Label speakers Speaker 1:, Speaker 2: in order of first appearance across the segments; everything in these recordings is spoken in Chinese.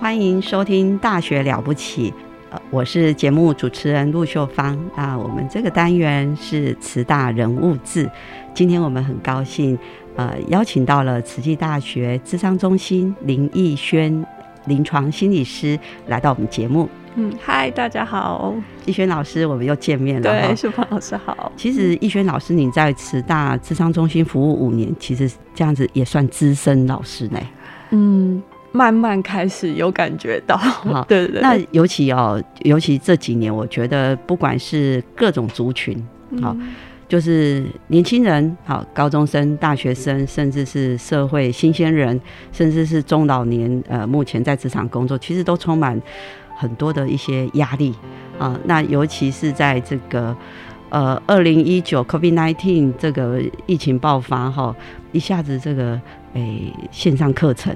Speaker 1: 欢迎收听《大学了不起》，呃，我是节目主持人陆秀芳。那我们这个单元是慈大人物志。今天我们很高兴，呃，邀请到了慈济大学智商中心林义轩临床心理师来到我们节目。
Speaker 2: 嗯，嗨，大家好，
Speaker 1: 义轩老师，我们又见面了。
Speaker 2: 对，秀芳老师好。
Speaker 1: 其实义轩老师，你在慈大智商中心服务五年，其实这样子也算资深老师呢。
Speaker 2: 嗯。慢慢开始有感觉到，对对对。
Speaker 1: 那尤其哦，尤其这几年，我觉得不管是各种族群，好，就是年轻人，好，高中生、大学生，甚至是社会新鲜人，甚至是中老年，呃，目前在职场工作，其实都充满很多的一些压力啊。那尤其是在这个呃，二零一九 COVID nineteen 这个疫情爆发哈，一下子这个。诶，线上课程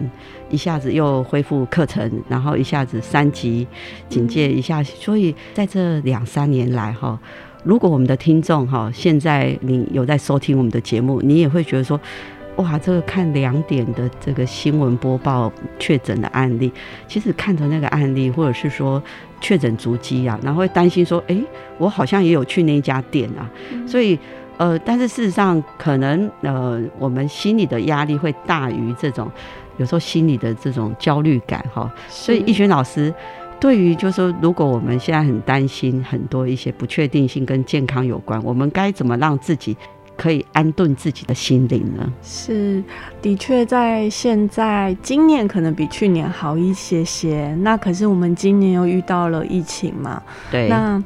Speaker 1: 一下子又恢复课程，然后一下子三级警戒一下，所以在这两三年来哈，如果我们的听众哈，现在你有在收听我们的节目，你也会觉得说，哇，这个看两点的这个新闻播报确诊的案例，其实看着那个案例，或者是说确诊足迹啊，然后会担心说，哎，我好像也有去那家店啊，所以。呃，但是事实上，可能呃，我们心里的压力会大于这种，有时候心里的这种焦虑感哈。所以，易轩老师对于就是说，如果我们现在很担心很多一些不确定性跟健康有关，我们该怎么让自己可以安顿自己的心灵呢？
Speaker 2: 是，的确，在现在今年可能比去年好一些些。那可是我们今年又遇到了疫情嘛？
Speaker 1: 对。
Speaker 2: 那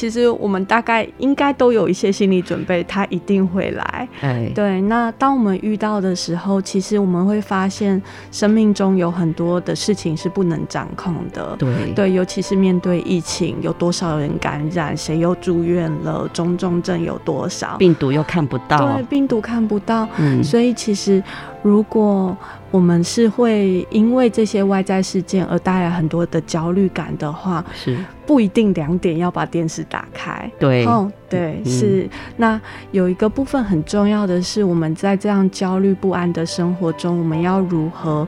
Speaker 2: 其实我们大概应该都有一些心理准备，他一定会来。
Speaker 1: 哎，
Speaker 2: 对。那当我们遇到的时候，其实我们会发现，生命中有很多的事情是不能掌控的。
Speaker 1: 对
Speaker 2: 对，尤其是面对疫情，有多少人感染，谁又住院了，中重症有多少，
Speaker 1: 病毒又看不到。
Speaker 2: 对，病毒看不到。嗯，所以其实。如果我们是会因为这些外在事件而带来很多的焦虑感的话，
Speaker 1: 是
Speaker 2: 不一定两点要把电视打开。
Speaker 1: 对，哦，
Speaker 2: 对，是。那有一个部分很重要的是，我们在这样焦虑不安的生活中，我们要如何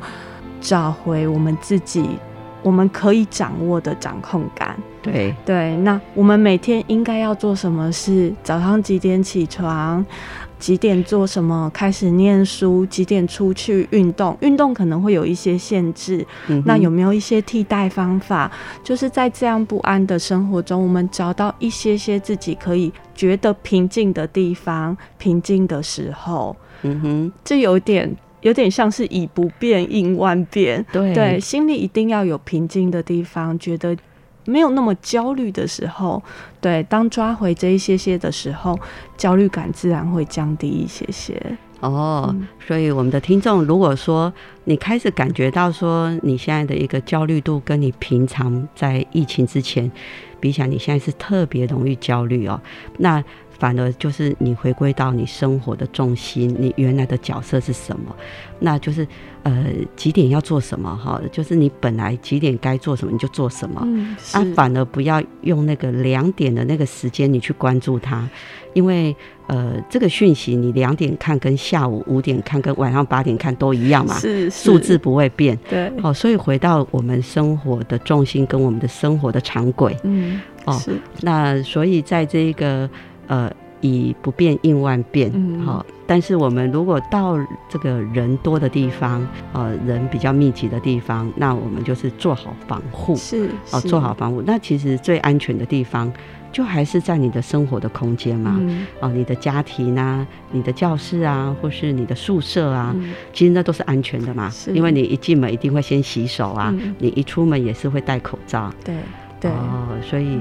Speaker 2: 找回我们自己，我们可以掌握的掌控感？
Speaker 1: 对，
Speaker 2: 对。那我们每天应该要做什么事？早上几点起床？几点做什么？开始念书？几点出去运动？运动可能会有一些限制，嗯那有没有一些替代方法？就是在这样不安的生活中，我们找到一些些自己可以觉得平静的地方。平静的时候，
Speaker 1: 嗯哼，
Speaker 2: 这有点有点像是以不变应万变。
Speaker 1: 对
Speaker 2: 对，心里一定要有平静的地方，觉得。没有那么焦虑的时候，对，当抓回这一些些的时候，焦虑感自然会降低一些些。
Speaker 1: 哦，所以我们的听众，如果说你开始感觉到说你现在的一个焦虑度跟你平常在疫情之前比起来，你现在是特别容易焦虑哦，那。反而就是你回归到你生活的重心，你原来的角色是什么？那就是呃几点要做什么哈？就是你本来几点该做什么你就做什么，嗯啊，反而不要用那个两点的那个时间你去关注它，因为呃这个讯息你两点看跟下午五点看跟晚上八点看都一样嘛，
Speaker 2: 是
Speaker 1: 数字不会变，
Speaker 2: 对，
Speaker 1: 好，所以回到我们生活的重心跟我们的生活的常轨，
Speaker 2: 嗯，哦，
Speaker 1: 那所以在这个。呃，以不变应万变，
Speaker 2: 嗯。
Speaker 1: 好、但是我们如果到这个人多的地方，呃，人比较密集的地方，那我们就是做好防护，
Speaker 2: 是
Speaker 1: 哦，
Speaker 2: 是。
Speaker 1: 做好防护。那其实最安全的地方，就还是在你的生活的空间嘛，
Speaker 2: 嗯。
Speaker 1: 哦，你的家庭啊，你的教室啊，或是你的宿舍啊，
Speaker 2: 嗯。
Speaker 1: 其实那都是安全的嘛，
Speaker 2: 是。
Speaker 1: 因为你一进门一定会先洗手啊，
Speaker 2: 嗯。
Speaker 1: 你一出门也是会戴口罩，
Speaker 2: 对对。
Speaker 1: 哦，所以，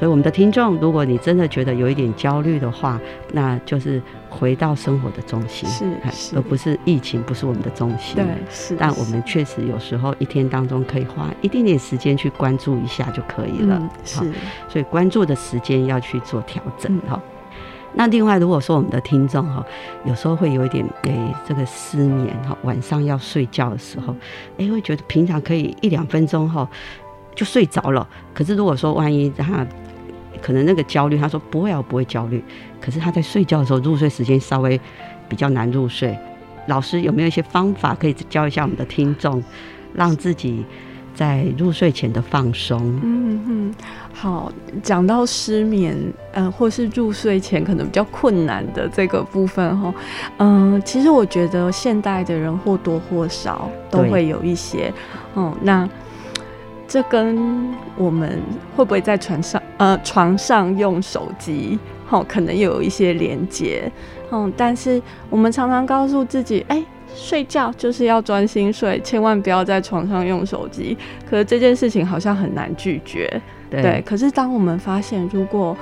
Speaker 1: 所以我们的听众，如果你真的觉得有一点焦虑的话，那就是回到生活的中心，
Speaker 2: 是
Speaker 1: 而不是疫情，不是我们的中心。
Speaker 2: 对是，
Speaker 1: 但我们确实有时候一天当中可以花一点点时间去关注一下就可以了。
Speaker 2: 是
Speaker 1: 所以关注的时间要去做调整
Speaker 2: 嗯
Speaker 1: 哈。那另外，如果说我们的听众哈，有时候会有一点诶这个失眠哈，晚上要睡觉的时候，诶会觉得平常可以一两分钟后就睡着了，可是如果说万一他可能那个焦虑，他说不会啊，我不会焦虑，可是他在睡觉的时候入睡时间稍微比较难入睡，老师有没有一些方法可以教一下我们的听众，让自己在入睡前的放松？
Speaker 2: 嗯嗯，好，讲到失眠，呃，或是入睡前可能比较困难的这个部分哈，嗯、其实我觉得现代的人或多或少都会有一些，嗯、那这跟我们会不会在床上呃床上用手机，哦，可能有一些连接，嗯，但是我们常常告诉自己，哎、睡觉就是要专心睡，千万不要在床上用手机。可是这件事情好像很难拒绝，对。可是当我们发现，如果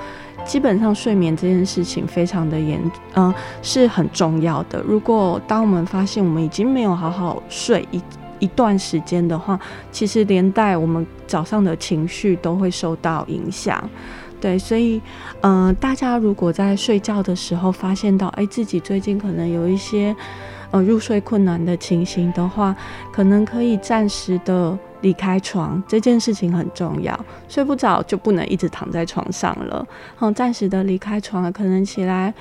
Speaker 2: 基本上睡眠这件事情非常的严，嗯、是很重要的。如果当我们发现我们已经没有好好睡一一段时间的话，其实连带我们早上的情绪都会受到影响。对，所以，嗯、大家如果在睡觉的时候发现到，哎，自己最近可能有一些，呃，入睡困难的情形的话，可能可以暂时的离开床，这件事情很重要。睡不着就不能一直躺在床上了，嗯，暂时的离开床，可能起来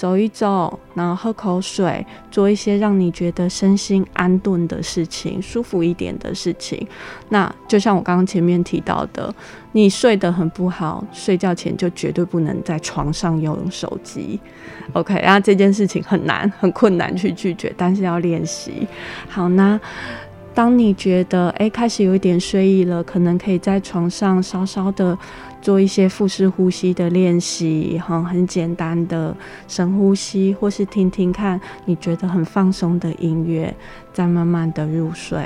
Speaker 2: 走一走，然后喝口水，做一些让你觉得身心安顿的事情，舒服一点的事情。那就像我刚刚前面提到的，你睡得很不好，睡觉前就绝对不能在床上用手机。OK，然后这件事情很难、很困难去拒绝，但是要练习。好，那当你觉得诶开始有一点睡意了，可能可以在床上稍稍的做一些腹式呼吸的练习，哈，很简单的深呼吸，或是听听看你觉得很放松的音乐，再慢慢的入睡。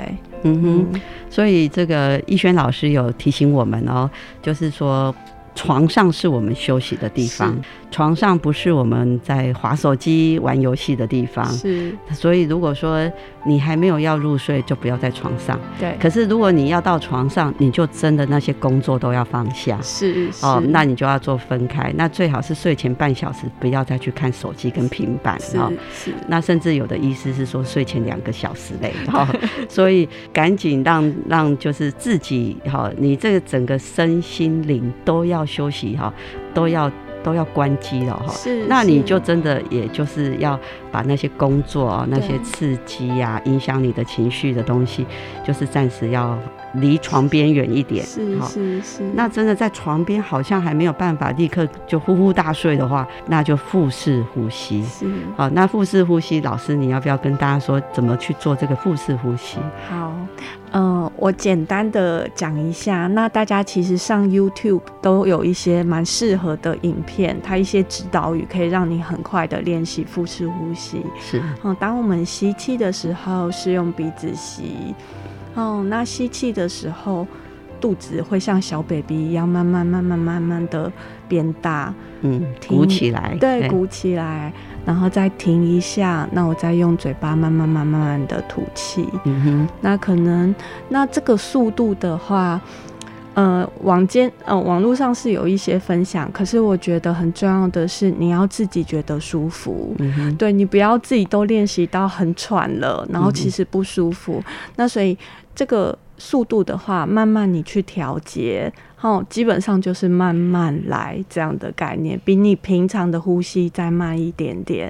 Speaker 1: 嗯哼，所以这个逸轩老师有提醒我们哦，就是说床上是我们休息的地方，床上不是我们在划手机、玩游戏的地方。
Speaker 2: 是，
Speaker 1: 所以如果说你还没有要入睡，就不要在床上。
Speaker 2: 对，
Speaker 1: 可是如果你要到床上，你就真的那些工作都要放下。
Speaker 2: 是
Speaker 1: 哦，那你就要做分开。那最好是睡前半小时不要再去看手机跟平板
Speaker 2: 是
Speaker 1: 哦。
Speaker 2: 是，
Speaker 1: 那甚至有的医师是说睡前两个小时内，哈、所以赶紧让让就是自己哈、你这个整个身心灵都要休息哈、都要都要关机了哈、
Speaker 2: 是
Speaker 1: 那你就真的也就是要把那些工作啊、那些刺激呀、影响你的情绪的东西，就是暂时要离床边远一点。
Speaker 2: 是
Speaker 1: 好
Speaker 2: 是是，
Speaker 1: 那真的在床边好像还没有办法立刻就呼呼大睡的话，那就腹式呼吸。
Speaker 2: 是
Speaker 1: 好，那腹式呼吸，老师你要不要跟大家说怎么去做这个腹式呼吸？
Speaker 2: 好，呃，我简单的讲一下。那大家其实上 YouTube 都有一些蛮适合的影片，它一些指导语可以让你很快的练习腹式呼吸。
Speaker 1: 是，
Speaker 2: 嗯，当我们吸气的时候是用鼻子吸，哦，那吸气的时候肚子会像小 baby 一样慢慢慢慢慢慢的变大，
Speaker 1: 嗯，鼓起来，
Speaker 2: 对，鼓起来，然后再停一下，那我再用嘴巴慢慢慢慢慢的吐气。
Speaker 1: 嗯哼，
Speaker 2: 那可能那这个速度的话，呃，网间呃网络上是有一些分享，可是我觉得很重要的是你要自己觉得舒服。
Speaker 1: 嗯，
Speaker 2: 对你不要自己都练习到很喘了，然后
Speaker 1: 嗯
Speaker 2: 其实不舒服。那所以这个速度的话，慢慢你去调节，哦，基本上就是慢慢来这样的概念，比你平常的呼吸再慢一点点。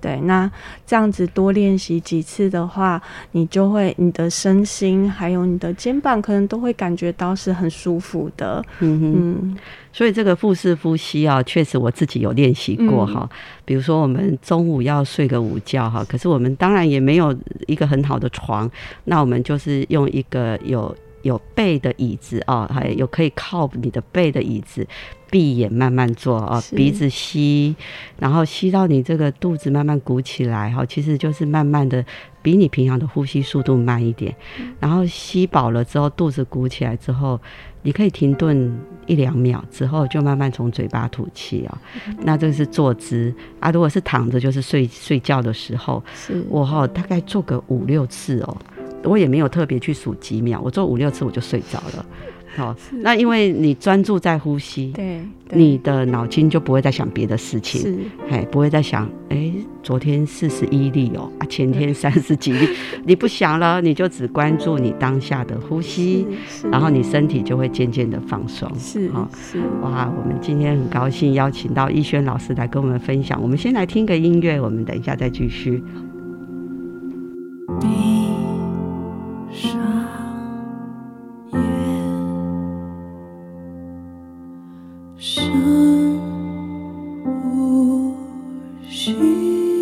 Speaker 2: 对，那这样子多练习几次的话，你就会你的身心还有你的肩膀可能都会感觉到是很舒服的。
Speaker 1: 嗯哼，所以这个腹式呼吸啊，确实我自己有练习过哈。比如说我们中午要睡个午觉哈，可是我们当然也没有一个很好的床，那我们就是用一个有。有背的椅子啊，还有可以靠你的背的椅子，闭眼慢慢做啊，鼻子吸，然后吸到你这个肚子慢慢鼓起来哈，其实就是慢慢的比你平常的呼吸速度慢一点，然后吸饱了之后，肚子鼓起来之后，你可以停顿一两秒之后，就慢慢从嘴巴吐气啊。那这个是坐姿啊，如果是躺着就是睡睡觉的时候，我哈大概做个五六次哦。我也没有特别去数几秒，我做五六次我就睡着了。好，那因为你专注在呼吸，
Speaker 2: 对，
Speaker 1: 你的脑筋就不会再想别的事情，
Speaker 2: 是，
Speaker 1: 哎，不会再想，哎，昨天四十一例哦，啊，前天三十几例，你不想了，你就只关注你当下的呼吸，然后你身体就会渐渐的放松。
Speaker 2: 是，是，
Speaker 1: 哇，我们今天很高兴邀请到逸轩老师来跟我们分享。我们先来听个音乐，我们等一下再继续。
Speaker 3: 去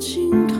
Speaker 3: 尽头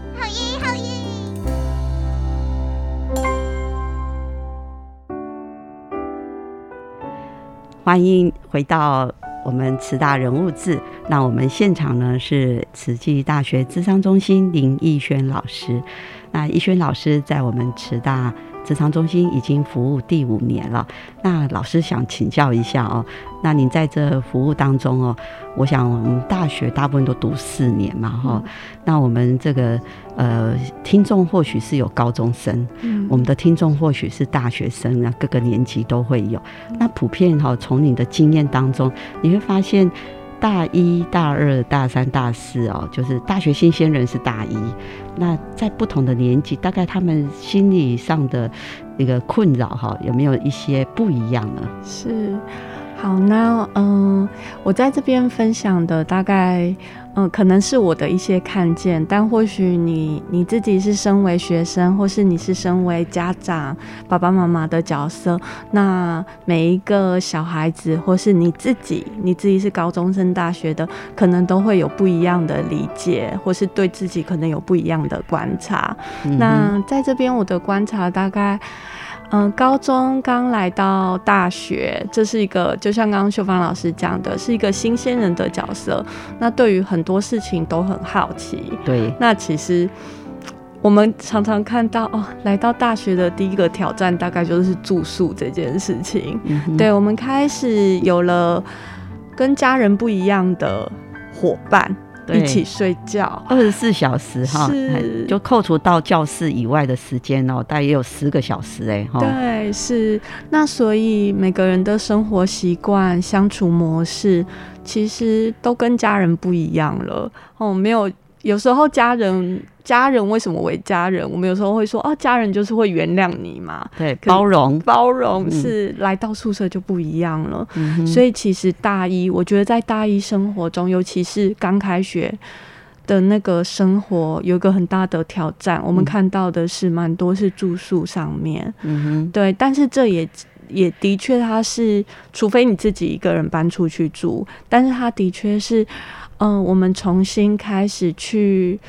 Speaker 1: 欢迎回到。我们慈大人物志，那我们现场呢是慈济大学智商中心林义轩老师。那义轩老师在我们慈大。职场中心已经服务第五年了，那老师想请教一下哦，那您在这服务当中哦，我想我们大学大部分都读四年嘛哈，那我们这个呃听众或许是有高中生，嗯，我们的听众或许是大学生啊，各个年级都会有，那普遍哈从你的经验当中，你会发现。大一、大二、大三、大四哦，就是大学新鲜人是大一。那在不同的年纪，大概他们心理上的那个困扰哈，有没有一些不一样呢？
Speaker 2: 是。好，那嗯，我在这边分享的大概，嗯，可能是我的一些看见，但或许你你自己是身为学生，或是你是身为家长、爸爸妈妈的角色，那每一个小孩子，或是你自己，你自己是高中生、大学的，可能都会有不一样的理解，或是对自己可能有不一样的观察。那在这边，我的观察大概。嗯，高中刚来到大学，这是一个就像刚刚秀芳老师讲的，是一个新鲜人的角色。那对于很多事情都很好奇。
Speaker 1: 对，
Speaker 2: 那其实我们常常看到哦，来到大学的第一个挑战，大概就是住宿这件事情。对，我们开始有了跟家人不一样的伙伴。一起睡觉，
Speaker 1: 二十四小时哈，就扣除到教室以外的时间哦，大概也有十个小时哎，
Speaker 2: 对，是。那所以每个人的生活习惯、相处模式，其实都跟家人不一样了哦，没有。有时候家人，家人为什么为家人？我们有时候会说，哦，家人就是会原谅你嘛，
Speaker 1: 对，包容，
Speaker 2: 包容是来到宿舍就不一样了。所以其实大一，我觉得在大一生活中，尤其是刚开学的那个生活，有一个很大的挑战。我们看到的是蛮多是住宿上面，嗯哼，对，但是这也也的确，它是除非你自己一个人搬出去住，但是它的确是。嗯，我们重新开始去，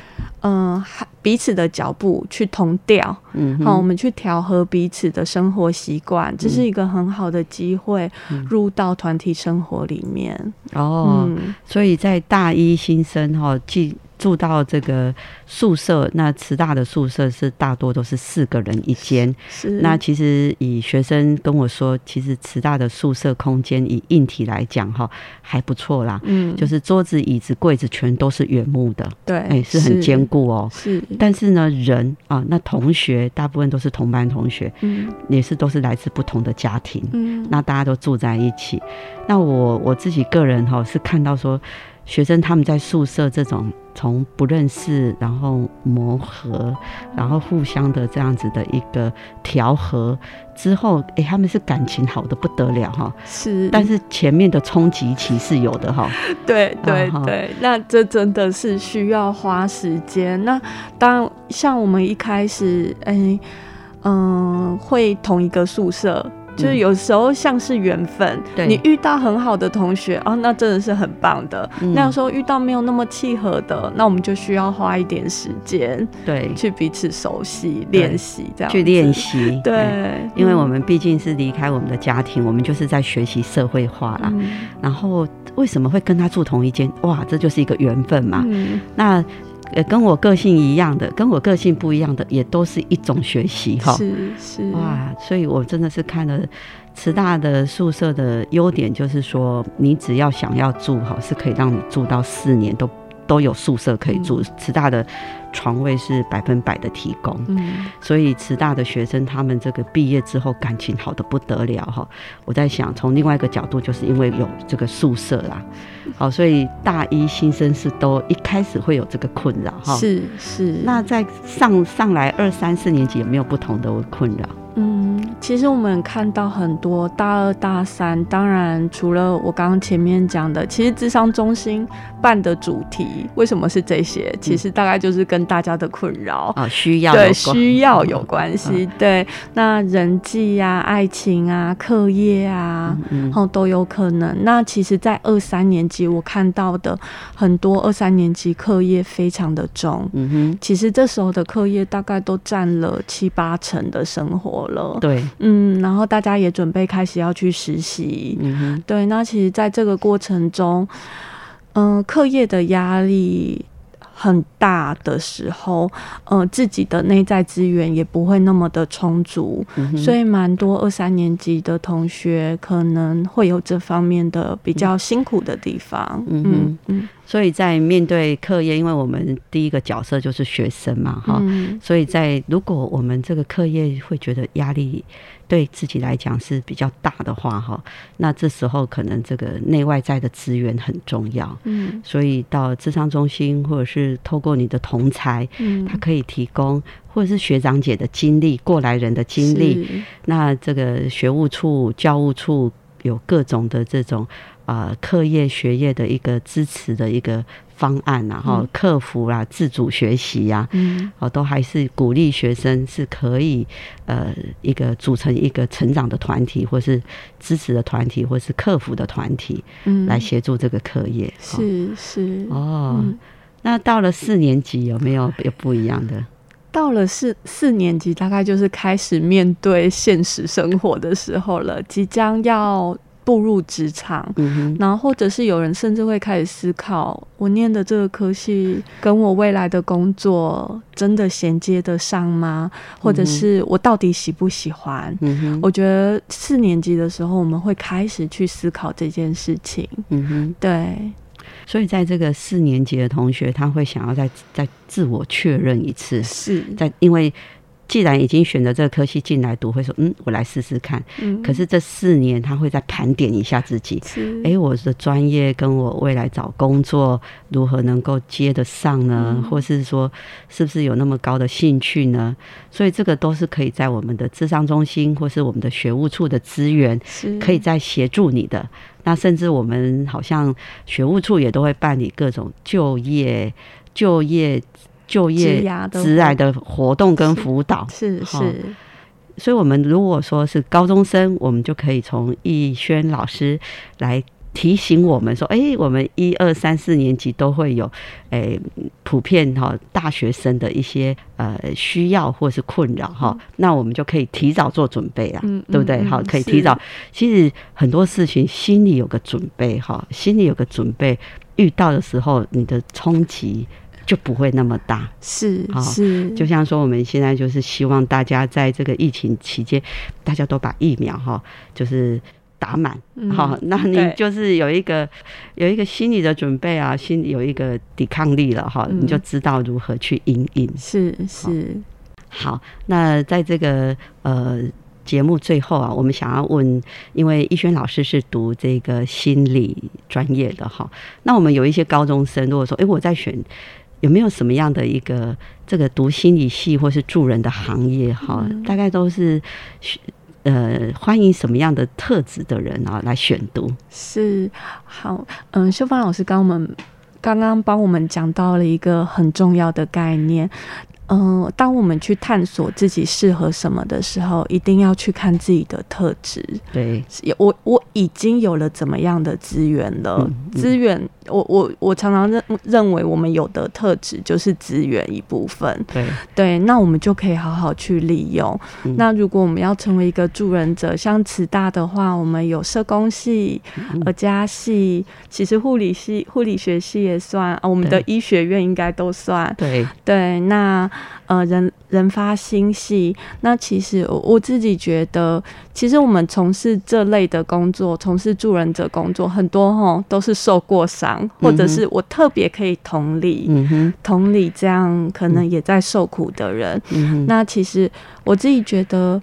Speaker 2: 嗯，彼此的脚步去同调，嗯，好，我们去调和彼此的生活习惯，这是一个很好的机会，入到团体生活里面。
Speaker 1: 哦，所以在大一新生哈，进住到这个宿舍，那慈大的宿舍是大多都是四个人一间。
Speaker 2: 是。
Speaker 1: 那其实以学生跟我说，其实慈大的宿舍空间以硬体来讲哈还不错啦。嗯。就是桌子、椅子、柜子全都是原木的。
Speaker 2: 对。
Speaker 1: 哎，是很坚固哦。
Speaker 2: 是。
Speaker 1: 但是呢，人啊，那同学大部分都是同班同学，嗯，也是都是来自不同的家庭。嗯。那大家都住在一起。那我我自己个人哈是看到说。学生他们在宿舍这种从不认识，然后磨合，然后互相的这样子的一个调和之后，哎，他们是感情好的不得了哈。
Speaker 2: 是，
Speaker 1: 但是前面的冲击期是有的哈。
Speaker 2: 对对对，那这真的是需要花时间。那当像我们一开始，哎，嗯，会同一个宿舍。就是有时候像是缘分，
Speaker 1: 对。
Speaker 2: 你遇到很好的同学啊，那真的是很棒的。
Speaker 1: 嗯。
Speaker 2: 那有时候遇到没有那么契合的，那我们就需要花一点时间
Speaker 1: 对，
Speaker 2: 去彼此熟悉、练习，这样
Speaker 1: 去练习，哎
Speaker 2: 对，
Speaker 1: 因为我
Speaker 2: 嗯
Speaker 1: 们毕竟是离开我们的家庭，我们就是在学习社会化啦。
Speaker 2: 嗯。
Speaker 1: 然后为什么会跟他住同一间？哇，这就是一个缘分嘛。
Speaker 2: 嗯。
Speaker 1: 那呃，跟我个性一样的，跟我个性不一样的，也都是一种学习哈。
Speaker 2: 是是
Speaker 1: 哇，所以我真的是看了慈大的宿舍的优点，就是说你只要想要住好，是可以让你住到四年都都有宿舍可以住。慈大的床位是百分百的提供。
Speaker 2: 嗯
Speaker 1: 所以慈大的学生他们这个毕业之后感情好的不得了哈。我在想，从另外一个角度，就是因为有这个宿舍啦，好，所以大一新生是都一开始会有这个困扰哈。
Speaker 2: 是是
Speaker 1: 那在上上来二三四年级有没有不同的困扰？
Speaker 2: 嗯，其实我们看到很多大二、大三，当然除了我刚刚前面讲的，其实智商中心办的主题为什么是这些？其实大概就是跟大家的困扰。
Speaker 1: 啊，需要
Speaker 2: 对需要有关系，对，那人际啊、爱情啊、课业啊，
Speaker 1: 嗯
Speaker 2: 哦都有可能。那其实，在二三年级，我看到的很多二三年级课业非常的重，
Speaker 1: 嗯哼，
Speaker 2: 其实这时候的课业大概都占了七八成的生活了。
Speaker 1: 对，
Speaker 2: 嗯，然后大家也准备开始要去实习。
Speaker 1: 嗯哼，
Speaker 2: 对，那其实在这个过程中，嗯、课业的压力很大的时候，呃，自己的内在资源也不会那么的充足，
Speaker 1: 嗯
Speaker 2: 所以蛮多二三年级的同学可能会有这方面的比较辛苦的地方。
Speaker 1: 嗯
Speaker 2: 嗯嗯
Speaker 1: 所以在面对课业，因为我们第一个角色就是学生嘛，哈、
Speaker 2: 嗯。
Speaker 1: 所以在如果我们这个课业会觉得压力对自己来讲是比较大的话，哈，那这时候可能这个内外在的资源很重要。
Speaker 2: 嗯。
Speaker 1: 所以到智商中心，或者是透过你的同才，
Speaker 2: 嗯。
Speaker 1: 他可以提供，或者是学长姐的经历、过来人的经历，那这个学务处、教务处有各种的这种呃课业学业的一个支持的一个方案然后
Speaker 2: 嗯。
Speaker 1: 克服啦、自主学习呀、
Speaker 2: 嗯。
Speaker 1: 哦，都还是鼓励学生是可以呃一个组成一个成长的团体，或是支持的团体，或是克服的团体
Speaker 2: 嗯。
Speaker 1: 来协助这个课业。哦
Speaker 2: 是是。
Speaker 1: 哦，
Speaker 2: 嗯。
Speaker 1: 那到了四年级有没有有不一样的？
Speaker 2: 到了四四年级，大概就是开始面对现实生活的时候了，即将要步入职场。
Speaker 1: 嗯哼，
Speaker 2: 然后，或者是有人甚至会开始思考，我念的这个科系跟我未来的工作真的衔接得上吗？或者是我到底喜不喜欢？
Speaker 1: 嗯哼，
Speaker 2: 我觉得四年级的时候，我们会开始去思考这件事情。
Speaker 1: 嗯哼。
Speaker 2: 对，
Speaker 1: 所以在这个四年级的同学，他会想要再再自我确认一次，
Speaker 2: 是，
Speaker 1: 在因为既然已经选择这个科系进来读，会说嗯，我来试试看。
Speaker 2: 嗯
Speaker 1: 可是这四年他会再盘点一下自己，
Speaker 2: 是，
Speaker 1: 诶，我的专业跟我未来找工作如何能够接得上呢？
Speaker 2: 嗯
Speaker 1: 或是说是不是有那么高的兴趣呢？所以这个都是可以在我们的智商中心或是我们的学务处的资源，可以再协助你的。那甚至我们好像学务处也都会办理各种就业、就业、就业
Speaker 2: 职涯的
Speaker 1: 活动跟辅导。好
Speaker 2: 是是，
Speaker 1: 所以，我们如果说是高中生，我们就可以从逸轩老师来提醒我们说，哎、我们一二三四年级都会有，诶、普遍哈、大学生的一些呃需要或是困扰哈、那我们就可以提早做准备啊，
Speaker 2: 嗯
Speaker 1: 对不对？
Speaker 2: 嗯
Speaker 1: 好，可以提早。其实很多事情心里有个准备哈，心里有个准备，遇到的时候你的冲击就不会那么大。
Speaker 2: 是
Speaker 1: 好
Speaker 2: 是，
Speaker 1: 就像说，我们现在就是希望大家在这个疫情期间，大家都把疫苗哈，就是打满，
Speaker 2: 嗯
Speaker 1: 好、那你就是有一个有一个心理的准备啊，心里有一个抵抗力了哈，
Speaker 2: 嗯
Speaker 1: 你就知道如何去应应。
Speaker 2: 是是，
Speaker 1: 好，那在这个呃。节目最后啊，我们想要问，因为逸轩老师是读这个心理专业的哈，那我们有一些高中生，如果说，诶，我在选有没有什么样的一个这个读心理系或是助人的行业哈，
Speaker 2: 嗯
Speaker 1: 大概都是呃欢迎什么样的特质的人啊来选读？
Speaker 2: 是好，嗯，秀芳老师刚我们刚刚帮我们讲到了一个很重要的概念，嗯、当我们去探索自己适合什么的时候，一定要去看自己的特质。
Speaker 1: 对，
Speaker 2: 有我我已经有了怎么样的资源了？
Speaker 1: 嗯嗯
Speaker 2: 资源，我我我常常认认为我们有的特质就是资源一部分。
Speaker 1: 对，
Speaker 2: 对，那我们就可以好好去利用。
Speaker 1: 嗯
Speaker 2: 那如果我们要成为一个助人者，像慈大的话，我们有社工系、
Speaker 1: 嗯
Speaker 2: 儿家系，其实护理系、护理学系也算啊，我们的医学院应该都算。
Speaker 1: 对，
Speaker 2: 对，那呃人人发心系，那其实我我自己觉得，其实我们从事这类的工作，从事助人者工作，很多吼都是受过伤，或者是我特别可以同理，
Speaker 1: 嗯，
Speaker 2: 同理这样可能也在受苦的人。
Speaker 1: 嗯，
Speaker 2: 那其实我自己觉得，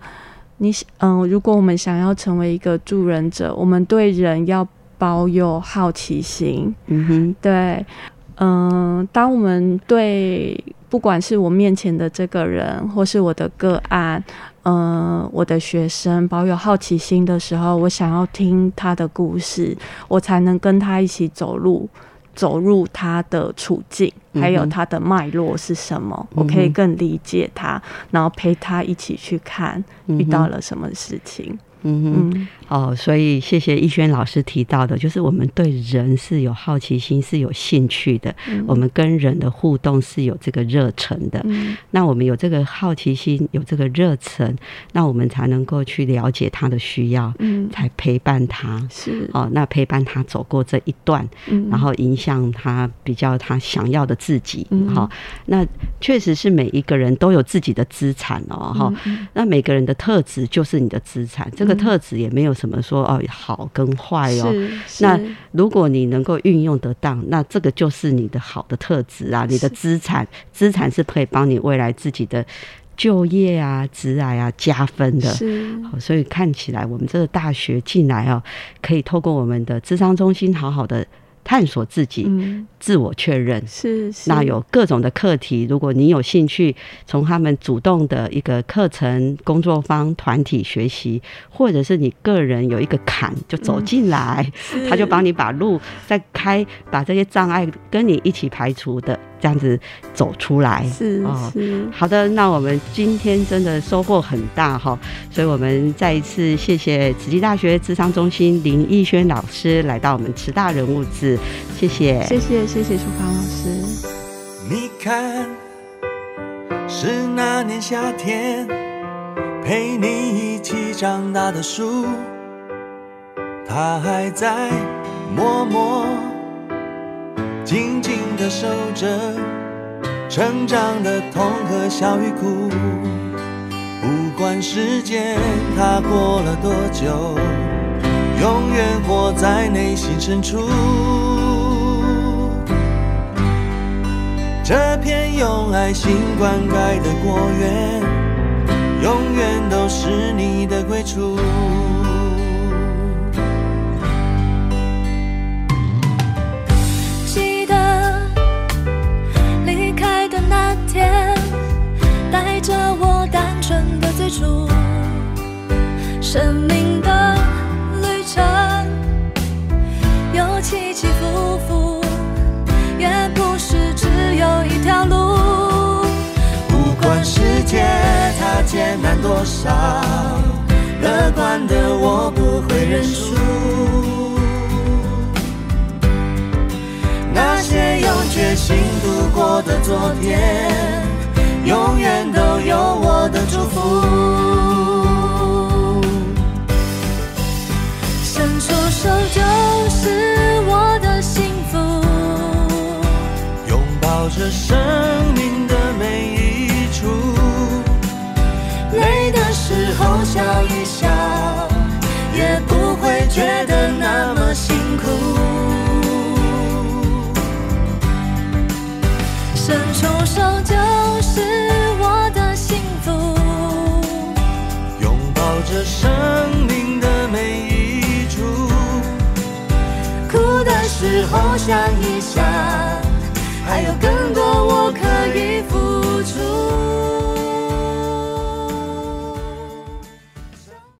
Speaker 2: 你嗯、如果我们想要成为一个助人者，我们对人要保有好奇心，
Speaker 1: 嗯哼，
Speaker 2: 对，嗯、当我们对不管是我面前的这个人，或是我的个案，嗯、我的学生保有好奇心的时候，我想要听他的故事，我才能跟他一起走路。走入他的处境，还有他的脉络是什么，
Speaker 1: 嗯
Speaker 2: 我可以更理解他，然后陪他一起去看遇到了什么事情。
Speaker 1: 嗯哼，
Speaker 2: 嗯，
Speaker 1: 哦，所以谢谢逸轩老师提到的，就是我们对人是有好奇心，是有兴趣的，
Speaker 2: 嗯
Speaker 1: 我们跟人的互动是有这个热忱的。
Speaker 2: 嗯
Speaker 1: 那我们有这个好奇心，有这个热忱，那我们才能够去了解他的需要，
Speaker 2: 嗯，
Speaker 1: 才陪伴他。
Speaker 2: 是，
Speaker 1: 哦，那陪伴他走过这一段，
Speaker 2: 嗯
Speaker 1: 然后影响他比较他想要的自己。
Speaker 2: 嗯
Speaker 1: 好、那确实是每一个人都有自己的资产哦，哈、
Speaker 2: 嗯
Speaker 1: 那每个人的特质就是你的资产，这个
Speaker 2: 嗯
Speaker 1: 特质也没有什么说哦好跟坏哦。那如果你能够运用得当，那这个就是你的好的特质啊，你的资产，资产是可以帮你未来自己的就业啊、职涯啊加分的。所以看起来我们这个大学进来哦，可以透过我们的智商中心，好好的探索自己，
Speaker 2: 嗯，
Speaker 1: 自我确认。
Speaker 2: 是是，
Speaker 1: 那有各种的课题，如果你有兴趣，从他们主动的一个课程、工作坊、团体学习，或者是你个人有一个坎就走进来，他就帮你把路再开，把这些障碍跟你一起排除的，这样子走出来。
Speaker 2: 是
Speaker 1: 哦
Speaker 2: 是，
Speaker 1: 好的，那我们今天真的收获很大哈，所以我们再一次谢谢慈济大学智商中心林逸轩老师来到我们慈大人物志，谢谢。
Speaker 2: 谢谢谢谢楚芳老师。
Speaker 4: 你看，是那年夏天，陪你一起长大的树，它还在默默、静静的守着成长的痛和笑与哭。不管时间它过了多久，永远活在内心深处。这片用爱心灌溉的果园，永远都是你的归处。
Speaker 5: 的最初，生命的旅程有起起伏伏，也不是只有一条路。
Speaker 4: 不管世界它艰难多少，乐观的我不会认输。那些用决心度过的昨天，永远都有我的生命的每一处，累的时候笑一笑，也不会觉得那么辛苦。
Speaker 5: 伸出手就是我的幸福。
Speaker 4: 拥抱着生命的每一处，
Speaker 5: 哭的时候想一想，